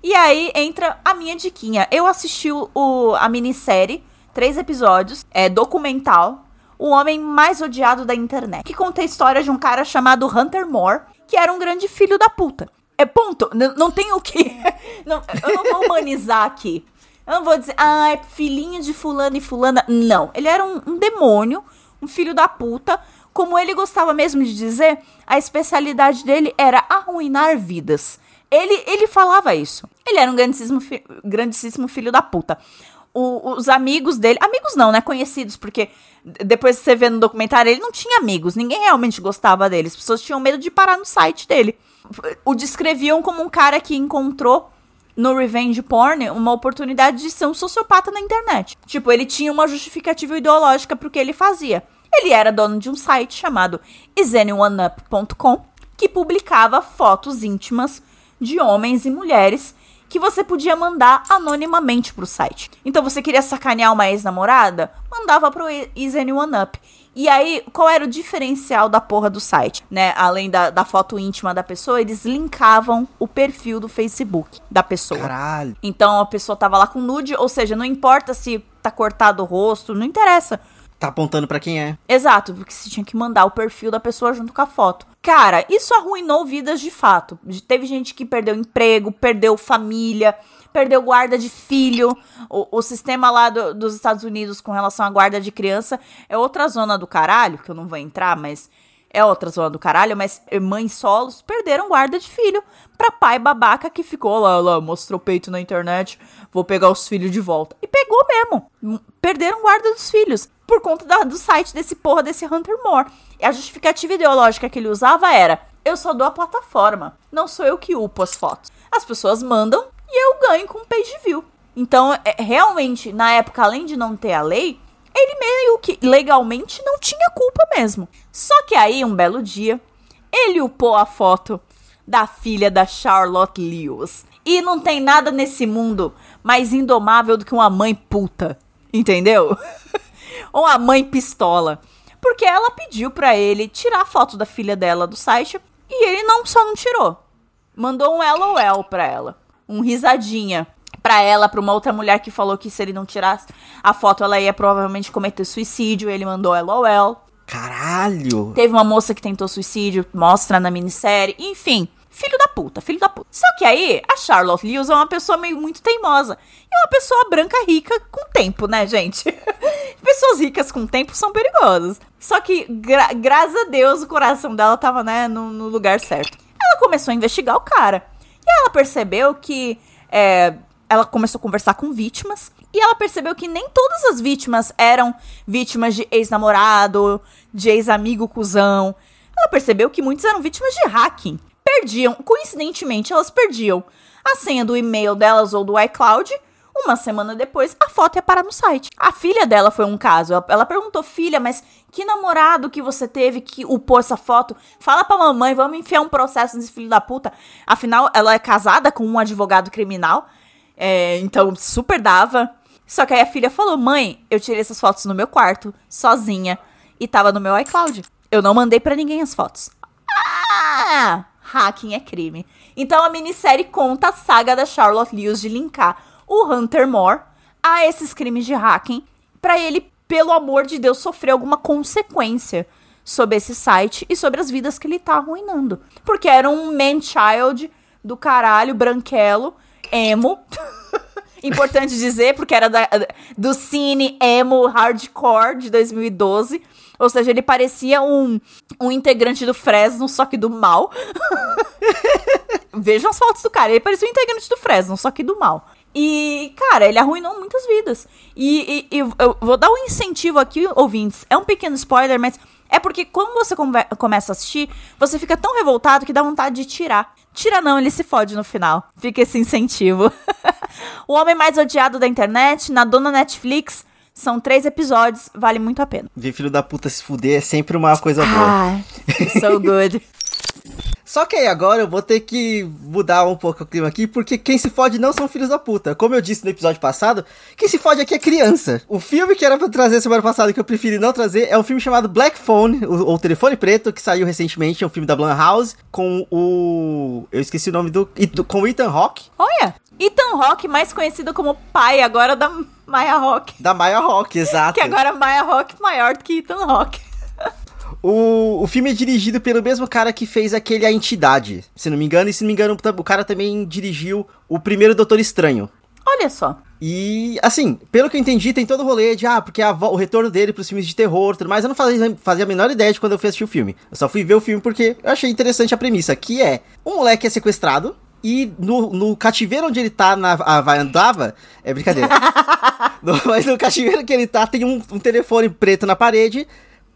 E aí entra a minha diquinha. Eu assisti o, a minissérie, três episódios, é documental, O Homem Mais Odiado da Internet, que conta a história de um cara chamado Hunter Moore, que era um grande filho da puta. É ponto. N- não tem o que. não, eu não vou humanizar aqui. Eu não vou dizer, ah, é filhinho de fulano e fulana. Não. Ele era um, um demônio, um filho da puta. Como ele gostava mesmo de dizer, a especialidade dele era arruinar vidas. Ele, ele falava isso. Ele era um grandíssimo, fi- grandíssimo filho da puta. O- os amigos dele, amigos não, né? Conhecidos, porque depois você vê no documentário, ele não tinha amigos, ninguém realmente gostava dele. As pessoas tinham medo de parar no site dele. O descreviam como um cara que encontrou no Revenge Porn uma oportunidade de ser um sociopata na internet. Tipo, ele tinha uma justificativa ideológica pro que ele fazia. Ele era dono de um site chamado isanyoneup.com que publicava fotos íntimas de homens e mulheres que você podia mandar anonimamente pro site. Então você queria sacanear uma ex-namorada? Mandava pro isanyoneup. E aí, qual era o diferencial da porra do site? Né? Além da, da foto íntima da pessoa, eles linkavam o perfil do Facebook da pessoa. Caralho. Então a pessoa tava lá com nude, ou seja, não importa se tá cortado o rosto, não interessa. Tá apontando pra quem é. Exato, porque você tinha que mandar o perfil da pessoa junto com a foto. Cara, isso arruinou vidas de fato. Teve gente que perdeu emprego, perdeu família, perdeu guarda de filho. O, o sistema lá do- dos Estados Unidos com relação à guarda de criança é outra zona do caralho, que eu não vou entrar, mas é outra zona do caralho, mas mães solos perderam guarda de filho pra pai babaca que ficou lá, lá, mostrou peito na internet, vou pegar os filhos de volta. E pegou mesmo. M- Perderam guarda dos filhos por conta da- do site desse porra desse Hunter Moore. E a justificativa ideológica que ele usava era: eu só dou a plataforma, não sou eu que upo as fotos. As pessoas mandam e eu ganho com page view. Então, é, realmente, na época, além de não ter a lei, ele meio que legalmente não tinha culpa mesmo. Só que aí, um belo dia, ele upou a foto da filha da Charlotte Lewis. E não tem nada nesse mundo mais indomável do que uma mãe puta. Entendeu? Ou uma mãe pistola. Porque ela pediu pra ele tirar a foto da filha dela do site e ele não só não tirou. Mandou um LOL pra ela. Um risadinha. Pra ela, pra uma outra mulher que falou que se ele não tirasse a foto, ela ia provavelmente cometer suicídio. Ele mandou LOL. Caralho! Teve uma moça que tentou suicídio, mostra na minissérie. Enfim, filho da puta, filho da puta. Só que aí, a Charlotte Lewis é uma pessoa meio muito teimosa. E é uma pessoa branca rica com tempo, né, gente? Pessoas ricas com tempo são perigosas. Só que, gra graças a Deus, o coração dela tava, né, no, no lugar certo. Ela começou a investigar o cara. E ela percebeu que. É, ela começou a conversar com vítimas. E ela percebeu que nem todas as vítimas eram vítimas de ex-namorado, de ex-amigo cuzão. Ela percebeu que muitos eram vítimas de hacking. Perdiam, coincidentemente, elas perdiam a senha do e-mail delas ou do iCloud. Uma semana depois, a foto ia parar no site. A filha dela foi um caso. Ela perguntou, filha, mas que namorado que você teve que upou essa foto? Fala pra mamãe, vamos enfiar um processo nesse filho da puta. Afinal, ela é casada com um advogado criminal. É, então, super dava. Só que aí a filha falou: Mãe, eu tirei essas fotos no meu quarto, sozinha, e tava no meu iCloud. Eu não mandei para ninguém as fotos. Ah! Hacking é crime. Então a minissérie conta a saga da Charlotte Lewis de linkar o Hunter Moore a esses crimes de hacking para ele, pelo amor de Deus, sofrer alguma consequência sobre esse site e sobre as vidas que ele tá arruinando. Porque era um man-child do caralho, branquelo, emo. Importante dizer, porque era da, do cine emo hardcore de 2012. Ou seja, ele parecia um, um integrante do Fresno, só que do mal. Vejam as fotos do cara. Ele parecia um integrante do Fresno, só que do mal. E, cara, ele arruinou muitas vidas. E, e, e, eu vou dar um incentivo aqui, ouvintes. É um pequeno spoiler, mas é porque quando você come começa a assistir, você fica tão revoltado que dá vontade de tirar. Tira não, ele se fode no final. Fica esse incentivo. o Homem Mais Odiado da Internet, na dona Netflix. São três episódios, vale muito a pena. Ver filho da puta se fuder é sempre uma coisa boa. Ah, so good. Só que aí agora eu vou ter que mudar um pouco o clima aqui, porque quem se fode não são filhos da puta. Como eu disse no episódio passado, quem se fode aqui é criança. O filme que era pra trazer semana passada, que eu preferi não trazer, é um filme chamado Black Phone, ou Telefone Preto, que saiu recentemente, é um filme da Blumhouse, com o... eu esqueci o nome do... com o Ethan Hawke. Olha! Ethan Hawke, mais conhecido como pai agora da Maya Hawke. Da Maya Hawke, exato. que agora Maya Hawke maior do que Ethan Hawke. O, o filme é dirigido pelo mesmo cara que fez aquele A Entidade, se não me engano. E se não me engano, o cara também dirigiu o primeiro Doutor Estranho. Olha só. E, assim, pelo que eu entendi, tem todo o rolê de, ah, porque a, o retorno dele pros filmes de terror tudo mais. Eu não fazia, fazia a menor ideia de quando eu fui assistir o filme. Eu só fui ver o filme porque eu achei interessante a premissa, que é, um moleque é sequestrado, e no, no cativeiro onde ele tá, na, a, vai andava, é brincadeira. no, mas no cativeiro que ele tá, tem um, um telefone preto na parede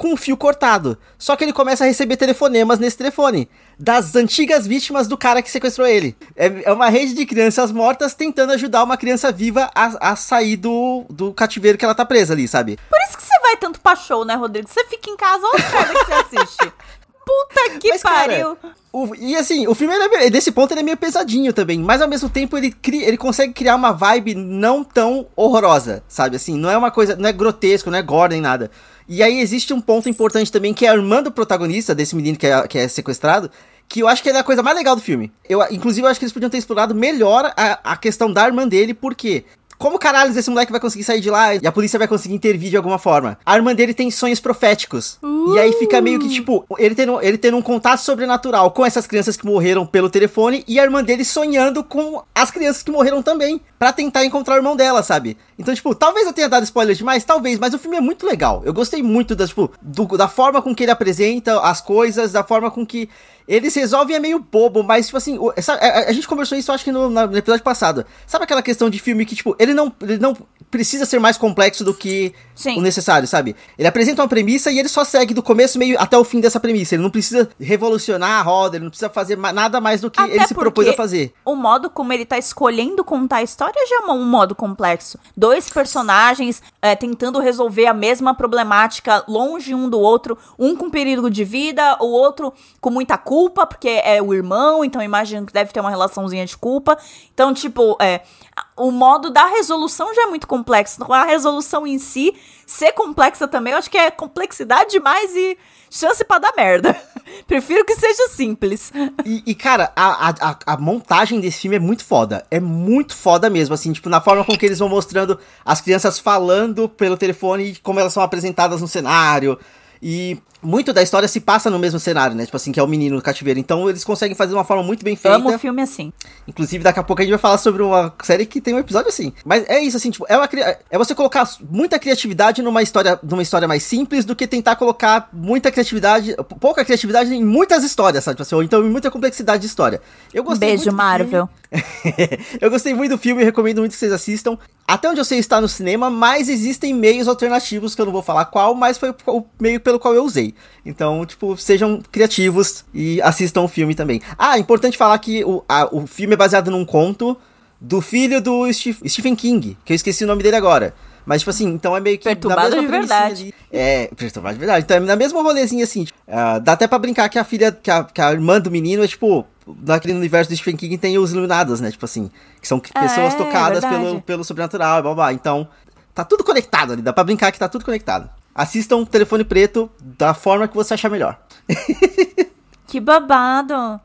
com um fio cortado. Só que ele começa a receber telefonemas nesse telefone. Das antigas vítimas do cara que sequestrou ele. É, é uma rede de crianças mortas tentando ajudar uma criança viva a, a sair do, do cativeiro que ela tá presa ali, sabe? Por isso que você vai tanto pra show, né, Rodrigo? Você fica em casa, olha o que você assiste. Puta que mas, pariu! Cara, o, e assim, o filme, é, desse ponto, ele é meio pesadinho também, mas ao mesmo tempo ele, cria, ele consegue criar uma vibe não tão horrorosa, sabe? Assim, não é uma coisa, não é grotesco, não é gore nem nada. E aí existe um ponto importante também, que é a irmã do protagonista, desse menino que é, que é sequestrado, que eu acho que é a coisa mais legal do filme. Eu, inclusive, eu acho que eles podiam ter explorado melhor a, a questão da irmã dele, porque como caralho esse moleque vai conseguir sair de lá e a polícia vai conseguir intervir de alguma forma? A irmã dele tem sonhos proféticos. Uh. E aí fica meio que, tipo, ele tendo, ele tendo um contato sobrenatural com essas crianças que morreram pelo telefone e a irmã dele sonhando com as crianças que morreram também. para tentar encontrar o irmão dela, sabe? Então, tipo, talvez eu tenha dado spoiler demais, talvez, mas o filme é muito legal. Eu gostei muito da, tipo, do, da forma com que ele apresenta as coisas, da forma com que eles resolvem é meio bobo, mas, tipo assim, a, a, gente conversou isso, acho que no, no, episódio passado. Sabe aquela questão de filme que, tipo, ele não, ele não precisa ser mais complexo do que Sim. o necessário, sabe? Ele apresenta uma premissa e ele só segue do começo meio até o fim dessa premissa. Ele não precisa revolucionar a roda, ele não precisa fazer nada mais do que até ele se propôs a fazer. O modo como ele tá escolhendo contar a história já é um modo complexo. Dois personagens é, tentando resolver a mesma problemática longe um do outro, um com perigo de vida, o outro com muita culpa culpa, porque é o irmão, então imagino que deve ter uma relaçãozinha de culpa. Então, tipo, é, o modo da resolução já é muito complexo. A resolução em si ser complexa também, eu acho que é complexidade demais e chance para dar merda. Prefiro que seja simples. E, e, cara, a, a, a, montagem desse filme é muito foda. É muito foda mesmo, assim, tipo, na forma com que eles vão mostrando as crianças falando pelo telefone e como elas são apresentadas no cenário. E muito da história se passa no mesmo cenário, né? Tipo assim, que é o menino no cativeiro. Então eles conseguem fazer de uma forma muito bem feita. Amo filme assim. Inclusive, daqui a pouco a gente vai falar sobre uma série que tem um episódio assim. Mas é isso, assim, tipo, é, uma, é você colocar muita criatividade numa história, numa história mais simples do que tentar colocar muita criatividade, pouca criatividade em muitas histórias, sabe? Tipo assim, ou então em muita complexidade de história. Eu gostei Beijo, Marvel. eu gostei muito do filme e recomendo muito que vocês assistam. Até onde eu sei está no cinema, mas existem meios alternativos que eu não vou falar qual, mas foi o meio pelo qual eu usei. Então, tipo, sejam criativos e assistam o filme também. Ah, importante falar que o, a, o filme é baseado num conto do filho do Stephen King, que eu esqueci o nome dele agora. Mas, tipo assim, então é meio que. Perturbado de verdade. Ali. É, perturbado de verdade. Então é na mesma rolezinha assim. Uh, dá até pra brincar que a filha, que a, que a irmã do menino é tipo. Naquele universo do Stephen King tem os iluminados, né? Tipo assim. Que são pessoas é, tocadas pelo, pelo sobrenatural e blá blá. Então, tá tudo conectado ali. Dá pra brincar que tá tudo conectado. Assistam Telefone Preto da forma que você achar melhor. que babado.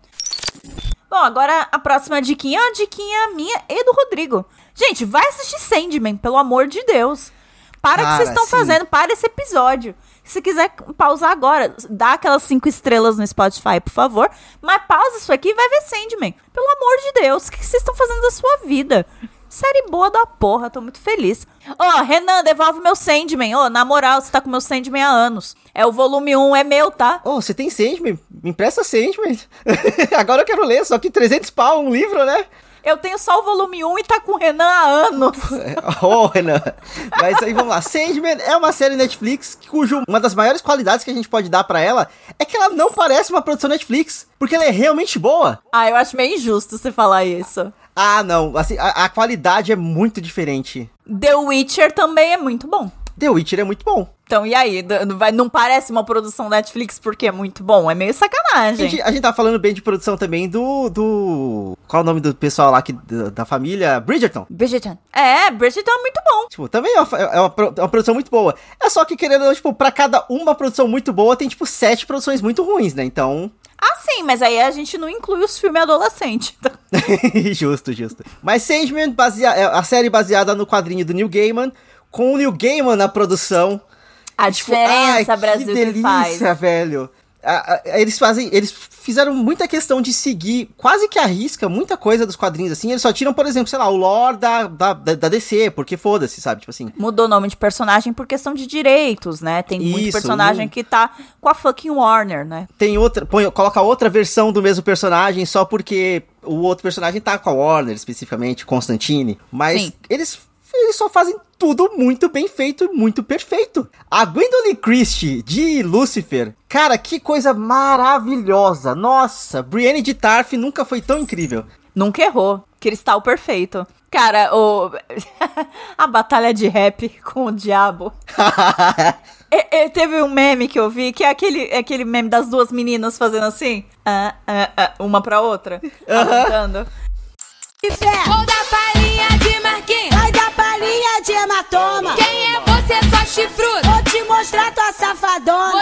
Bom, agora a próxima diquinha é uma diquinha minha e do Rodrigo. Gente, vai assistir Sandman, pelo amor de Deus. Para o que vocês estão fazendo, para esse episódio. Se quiser pausar agora, dá aquelas cinco estrelas no Spotify, por favor. Mas pausa isso aqui e vai ver Sandman. Pelo amor de Deus, o que vocês estão fazendo da sua vida? Série boa da porra, tô muito feliz. Ó, oh, Renan, devolve meu Sandman. Ô, oh, na moral, você tá com meu Sandman há anos. É o volume 1, é meu, tá? Ô, oh, você tem Sandman? Me empresta Sandman. Agora eu quero ler, só que 300 pau um livro, né? Eu tenho só o volume 1 e tá com o Renan há anos. Ô, oh, Renan. Mas aí vamos lá. Sandman é uma série Netflix cujo uma das maiores qualidades que a gente pode dar para ela é que ela não parece uma produção Netflix, porque ela é realmente boa. Ah, eu acho meio injusto você falar isso. Ah, não. Assim, a, a qualidade é muito diferente. The Witcher também é muito bom. The Witcher é muito bom. Então, e aí? Não parece uma produção Netflix porque é muito bom? É meio sacanagem. A gente, a gente tá falando bem de produção também do. do qual é o nome do pessoal lá que, da, da família? Bridgerton. Bridgerton. É, Bridgerton é muito bom. Tipo, também é uma, é uma, é uma produção muito boa. É só que, querendo, tipo, pra cada uma produção muito boa, tem, tipo, sete produções muito ruins, né? Então. Ah, sim, mas aí a gente não inclui os filmes adolescentes. Então. justo, justo. Mas Sandman, basea é a série baseada no quadrinho do Neil Gaiman, com o Neil Gaiman na produção. A tipo, diferença, ai, Brasil, que delícia, que faz. velho eles fazem. Eles fizeram muita questão de seguir, quase que arrisca muita coisa dos quadrinhos, assim. Eles só tiram, por exemplo, sei lá, o lore da, da, da DC, porque foda-se, sabe? Tipo assim. Mudou o nome de personagem por questão de direitos, né? Tem Isso, muito personagem que tá com a fucking Warner, né? Tem outra. Põe, coloca outra versão do mesmo personagem só porque o outro personagem tá com a Warner, especificamente, Constantine. Mas Sim. eles eles só fazem tudo muito bem feito, muito perfeito. A Gwendolyn Christie de Lucifer, cara, que coisa maravilhosa. Nossa, Brienne de Tarf nunca foi tão incrível. Nunca errou. Cristal perfeito. Cara, o... a batalha de rap com o diabo. e, e, teve um meme que eu vi, que é aquele, é aquele meme das duas meninas fazendo assim, uh, uh, uh, uma pra outra, apontando. Vou dar palhinha de Marquinhos. Vai dar de hematoma. Quem é você, sua chifruda? Vou te mostrar tua safadona.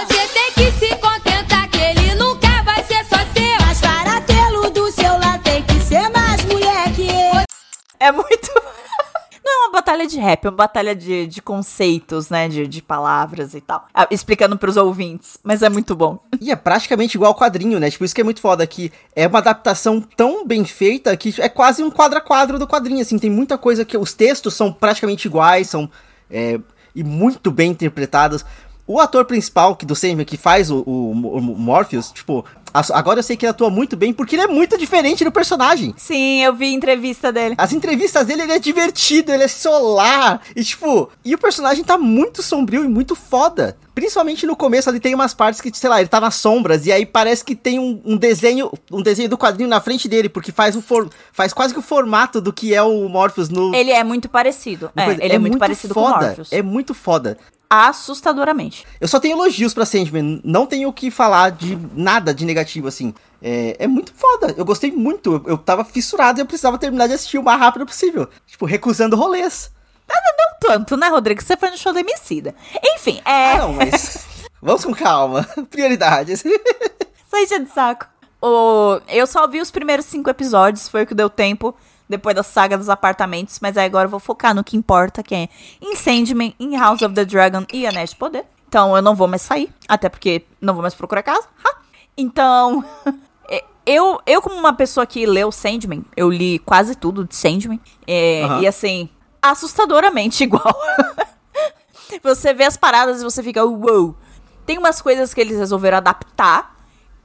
Rap, é uma batalha de, de conceitos, né? De, de palavras e tal. Ah, explicando pros ouvintes, mas é muito bom. E é praticamente igual ao quadrinho, né? Tipo, isso que é muito foda aqui. É uma adaptação tão bem feita que é quase um quadro a quadro do quadrinho, assim. Tem muita coisa que os textos são praticamente iguais, são. É, e muito bem interpretados. O ator principal que do Sandman, que faz o, o, o Morpheus, tipo, Agora eu sei que ele atua muito bem porque ele é muito diferente do personagem. Sim, eu vi entrevista dele. As entrevistas dele, ele é divertido, ele é solar. E tipo, e o personagem tá muito sombrio e muito foda. Principalmente no começo ali tem umas partes que, sei lá, ele tá nas sombras e aí parece que tem um, um desenho, um desenho do quadrinho na frente dele, porque faz o for, faz quase que o formato do que é o Morpheus no Ele é muito parecido. É, ele é, é, muito, muito parecido foda, com o Morpheus. É muito foda assustadoramente. Eu só tenho elogios pra Sandman, não tenho o que falar de nada de negativo, assim. É, é muito foda, eu gostei muito, eu, eu tava fissurado e eu precisava terminar de assistir o mais rápido possível. Tipo, recusando rolês. Não tanto, né, Rodrigo? Você foi no show do Emicida. Enfim, é... Ah, não, mas... Vamos com calma. Prioridades. Enchendo de saco. O, eu só vi os primeiros cinco episódios, foi o que deu tempo depois da saga dos apartamentos, mas aí agora eu vou focar no que importa, que é em Sandman, em House of the Dragon e Anéis de Poder. Então eu não vou mais sair, até porque não vou mais procurar casa. Ha! Então, eu, eu como uma pessoa que leu Sandman, eu li quase tudo de Sandman, é, e assim, assustadoramente igual. você vê as paradas e você fica, uou. Tem umas coisas que eles resolveram adaptar,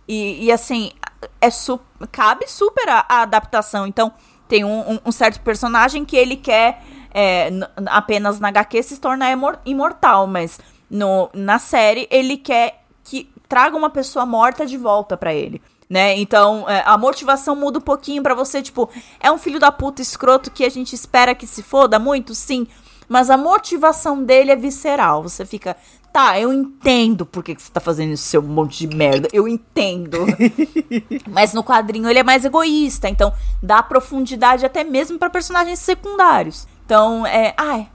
e, e assim, é su cabe super a, a adaptação. Então, tem um, um- um certo personagem que ele quer é, apenas na HQ se tornar imor- imortal, mas no, na série ele quer que traga uma pessoa morta de volta pra ele. Né? Então, é, a motivação muda um pouquinho pra você, tipo, é um filho da puta escroto que a gente espera que se foda muito, sim, mas a motivação dele é visceral. Você fica, tá, eu entendo por que, que você tá fazendo isso, seu monte de merda, eu entendo. Mas no quadrinho ele é mais egoísta, então dá profundidade até mesmo pra personagens secundários. Então, é. Ai,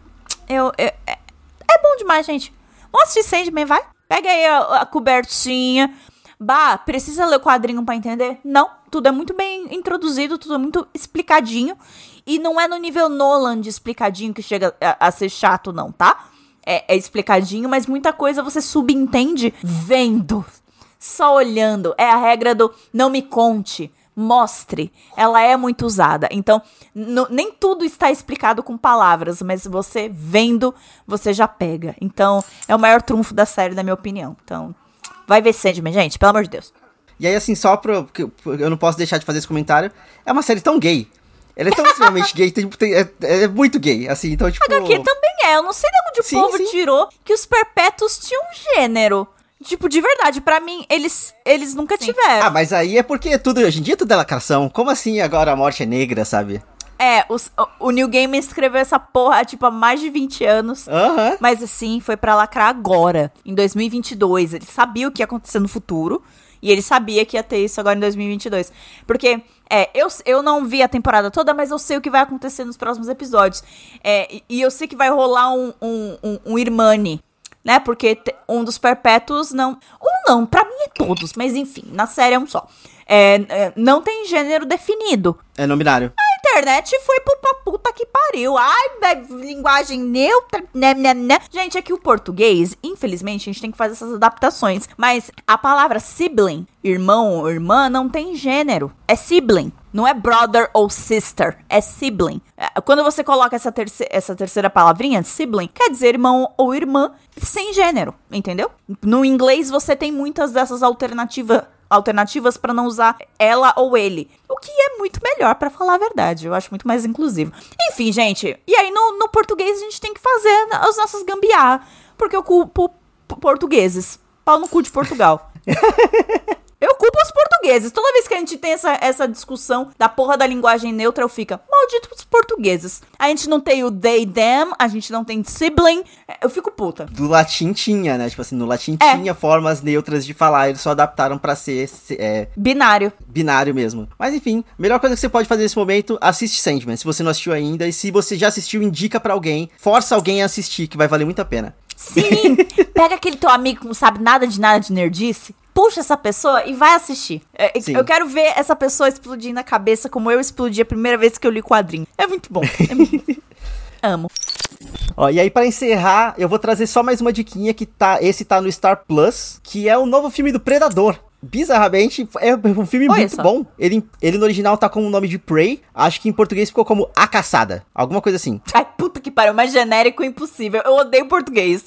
eu. eu- é, é bom demais, gente. Vamos assistir Sandman, vai? Pega aí a, a cobertinha. Bah, precisa ler o quadrinho pra entender? Não, tudo é muito bem introduzido, tudo é muito explicadinho. E não é no nível Nolan de explicadinho que chega a, a ser chato, não, tá? É, é explicadinho, mas muita coisa você subentende vendo só olhando. É a regra do não me conte, mostre. Ela é muito usada. Então, nem tudo está explicado com palavras, mas você vendo, você já pega. Então, é o maior trunfo da série, na minha opinião. Então, vai ver Sandman, gente, pelo amor de Deus. E aí, assim, só pro. Eu não posso deixar de fazer esse comentário. É uma série tão gay. Ela é tão extremamente gay, tem- tem- é, é muito gay, assim, então, tipo. HQ também é. Eu não sei de onde o Sim, povo sim. tirou que os perpétuos tinham gênero. Tipo, de verdade, pra mim, eles, eles nunca tiveram. Ah, mas aí é porque tudo, hoje em dia tudo é lacração. Como assim agora a morte é negra, sabe? É, os- o, New Game escreveu essa porra, tipo, há mais de 20 anos. Aham. Mas assim, foi pra lacrar agora, em 2022. Ele sabia o que ia acontecer no futuro. E ele sabia que ia ter isso agora em 2022. Porque, é, eu, eu não vi a temporada toda, mas eu sei o que vai acontecer nos próximos episódios. É, e, e eu sei que vai rolar um, um, um, um Irmane, né? Porque um dos perpétuos não. Um não, pra mim é todos, mas enfim, na série é um só. É, é, não tem gênero definido É não binário. a internet foi pro pra puta que pariu. Ai, né, linguagem neutra, né, né, né. Gente, aqui o português, infelizmente, a gente tem que fazer essas adaptações. Mas a palavra sibling, irmão ou irmã, não tem gênero. É sibling. Não é brother ou sister, é sibling. É, Quando você coloca essa, terce essa terceira palavrinha, sibling, quer dizer irmão ou irmã sem gênero, entendeu? No inglês você tem muitas dessas alternativas alternativas pra não usar ela ou ele. O que é muito melhor, pra falar a verdade. Eu acho muito mais inclusivo. Enfim, gente. E aí no, no português a gente tem que fazer as nossas gambiarra. Porque eu culpo portugueses. Pau no cu de Portugal. Eu culpo os portugueses. Toda vez que a gente tem essa, essa discussão da porra da linguagem neutra, eu fico, maldito os portugueses. A gente não tem o they, them, a gente não tem sibling. Eu fico puta. Do latim tinha, né? Tipo assim, no latim É. tinha formas neutras de falar, eles só adaptaram pra ser se- é, Binário. binário mesmo. Mas enfim, melhor coisa que você pode fazer nesse momento, assiste Sandman, se você não assistiu ainda. E se você já assistiu, indica pra alguém. Força alguém a assistir, que vai valer muito a pena. Sim! Pega aquele teu amigo que não sabe nada de nada de nerdice, puxa essa pessoa e vai assistir. É, Sim. eu quero ver essa pessoa explodir na cabeça como eu explodi a primeira vez que eu li quadrinho. É muito bom. É muito. Amo. Ó, e aí pra encerrar, eu vou trazer só mais uma diquinha que tá, esse tá no Star Plus, que é o novo filme do Predador. Bizarramente, é um filme Olha muito só. bom. Ele, ele no original tá com o nome de Prey. Acho que em português ficou como A Caçada. Alguma coisa assim. Ai, puta que pariu, mais genérico impossível. Eu odeio português.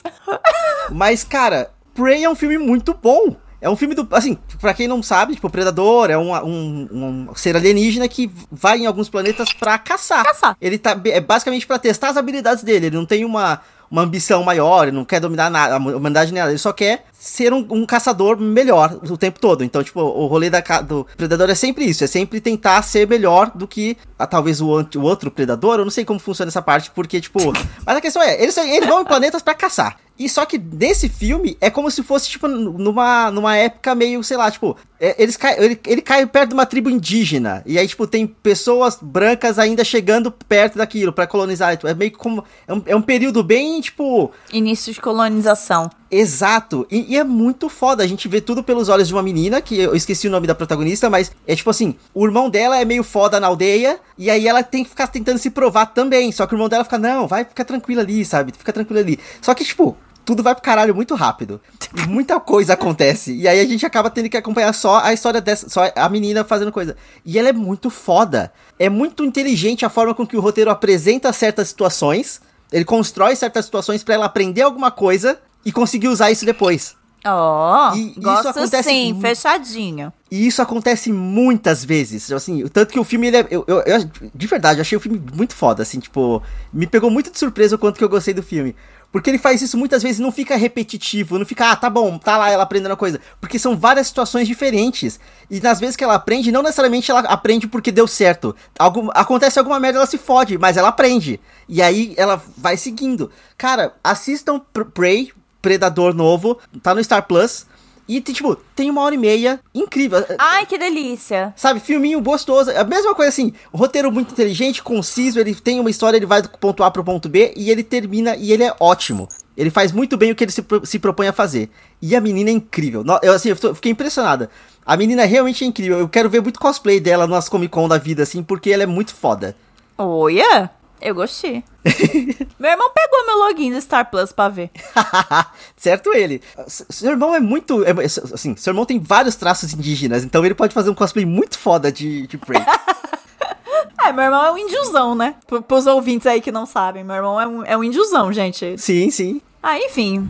Mas, cara, Prey é um filme muito bom. É um filme do. Assim, pra quem não sabe, tipo, o Predador é um, um, um ser alienígena que vai em alguns planetas pra caçar. Caçar. Ele tá. É basicamente pra testar as habilidades dele. Ele não tem uma, uma ambição maior, ele não quer dominar nada, a humanidade nela. Ele só quer ser um, um caçador melhor o tempo todo. Então, tipo, o rolê da, do Predador é sempre isso. É sempre tentar ser melhor do que ah, talvez o, o outro Predador. Eu não sei como funciona essa parte, porque, tipo. mas a questão é, eles, eles vão em planetas pra caçar. E só que nesse filme é como se fosse, tipo, numa, numa época meio, sei lá, tipo, eles cai, ele, ele cai perto de uma tribo indígena. E aí, tipo, tem pessoas brancas ainda chegando perto daquilo pra colonizar. Tipo, É meio como. É um, é um período bem, tipo. Início de colonização. Exato. E, e é muito foda. A gente vê tudo pelos olhos de uma menina, que eu esqueci o nome da protagonista, mas é tipo assim: o irmão dela é meio foda na aldeia, e aí ela tem que ficar tentando se provar também. Só que o irmão dela fica, não, vai ficar tranquilo ali, sabe? Fica tranquilo ali. Só que, tipo. Tudo vai pro caralho muito rápido. Muita coisa acontece. E aí a gente acaba tendo que acompanhar só a história dessa. Só a menina fazendo coisa. E ela é muito foda. É muito inteligente a forma com que o roteiro apresenta certas situações. Ele constrói certas situações pra ela aprender alguma coisa e conseguir usar isso depois. Ó, isso gosto acontece sim, fechadinho. E isso acontece muitas vezes, assim, tanto que o filme, ele é, eu, eu- eu- de verdade, eu achei o filme muito foda, assim, tipo, me pegou muito de surpresa o quanto que eu gostei do filme. Porque ele faz isso muitas vezes, não fica repetitivo, não fica, ah, tá bom, tá lá ela aprendendo a coisa. Porque são várias situações diferentes. E nas vezes que ela aprende, não necessariamente ela aprende porque deu certo. Algum, acontece alguma merda, ela se fode, mas ela aprende. E aí ela vai seguindo. Cara, assistam Pr- Prey, Predador novo, tá no Star Plus. E, tipo, tem uma hora e meia incrível. Ai, que delícia. Sabe, filminho gostoso. É a mesma coisa assim, roteiro muito inteligente, conciso, ele tem uma história, ele vai do ponto A pro ponto B e ele termina e ele é ótimo. Ele faz muito bem o que ele se, pro- se propõe a fazer. E a menina é incrível. Eu, assim, eu fiquei impressionada. A menina realmente é incrível. Eu quero ver muito cosplay dela nas Comic Con da vida, assim, porque ela é muito foda. Olha, eu gostei. Meu irmão pegou meu login do Star Plus pra ver. certo ele. Seu irmão é muito. é- assim, seu irmão tem vários traços indígenas, então ele pode fazer um cosplay muito foda de, de Prey. É, meu irmão é um índiozão, né? P pros ouvintes aí que não sabem, meu irmão é um, é um índiozão, gente. sim, sim. Ah, enfim.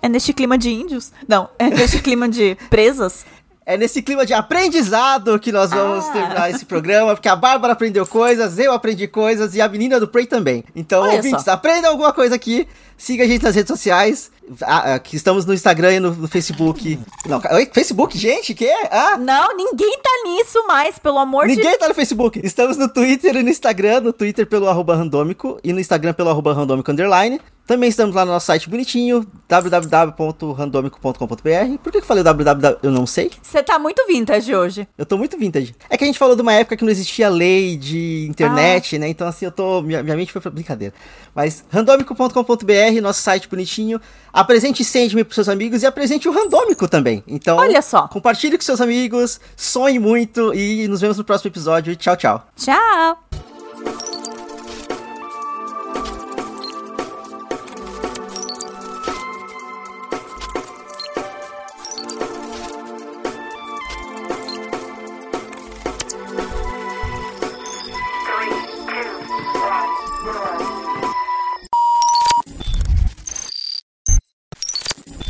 É neste clima de índios? Não, é neste clima de presas. É nesse clima de aprendizado que nós vamos Ah. terminar esse programa, porque a Bárbara aprendeu coisas, eu aprendi coisas e a menina do Prey também. Então, Olha ouvintes, só. aprendam alguma coisa aqui. Siga a gente nas redes sociais. Ah, que estamos no Instagram e no, no Facebook. Não, oi, Facebook, gente? Que? Ah, Não, ninguém tá nisso mais, pelo amor de Ninguém tá no Facebook. Estamos no Twitter e no Instagram. No Twitter pelo arroba randômico e no Instagram pelo arroba randômico underline. Também estamos lá no nosso site bonitinho, www.randomico.com.br. Por que eu falei www? Eu não sei. Você tá muito vintage hoje. Eu tô muito vintage. É que a gente falou de uma época que não existia lei de internet, né? Então, assim, eu tô. Minha, minha mente foi pra brincadeira. Mas, randômico.com.br, nosso site bonitinho. Apresente Sandman pros seus amigos e apresente o Randômico também. Então, Olha só. compartilhe com seus amigos, sonhe muito e nos vemos no próximo episódio. Tchau, tchau. Tchau.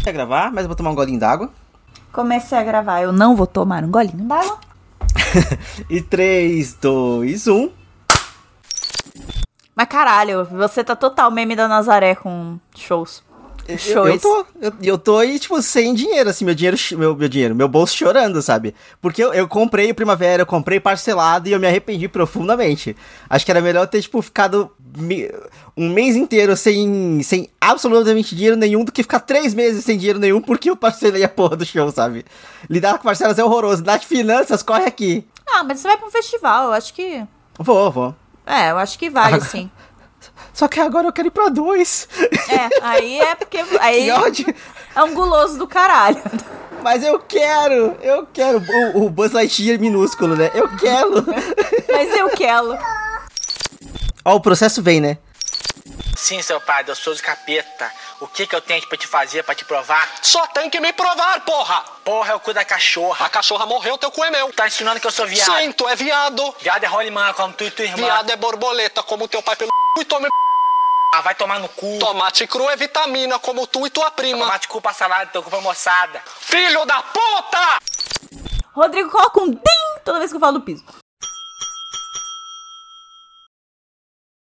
Quer gravar, mas eu vou tomar um golinho d'água. Comecei a gravar, eu não vou tomar um golinho d'água. E um. 3, 2, 1. Mas caralho, você tá total meme da Nazaré com shows. Eu, eu tô, eu, eu tô aí, tipo, sem dinheiro, assim, meu dinheiro, meu, meu dinheiro, meu bolso chorando, sabe? Porque eu, eu comprei o Primavera, eu comprei parcelado e eu me arrependi profundamente. Acho que era melhor ter, tipo, ficado me- um mês inteiro sem, sem absolutamente dinheiro nenhum do que ficar três meses sem dinheiro nenhum porque eu parcelei a porra do show, sabe? Lidar com parcelas é horroroso. Nath Finanças, corre aqui. Ah, mas você vai pra um festival, eu acho que. Vou, vou. É, eu acho que vale, Ah. sim. Só que agora eu quero ir pra dois. É, aí é porque. Aí Que ódio. é um guloso do caralho. Mas eu quero, eu quero. O, o Buzz Lightyear minúsculo, né? Eu quero. Mas eu quero. Ó, o processo vem, né? Sim, seu padre, eu sou de capeta. O que que eu tenho pra te fazer, pra te provar? Só tem que me provar, porra! Porra, é o cu da cachorra. A cachorra morreu, teu cu é meu. Tá ensinando que eu sou viado. Sim, tu é viado. Viado é rolimã, como tu e tua irmã. Viado é borboleta, como teu pai pelo c... e tome Ah, vai tomar no cu. Tomate cru é vitamina, como tu e tua prima. Tomate cu pra salada, teu cu pra moçada. Filho da puta! Rodrigo coloca um DIM toda vez que eu falo do piso.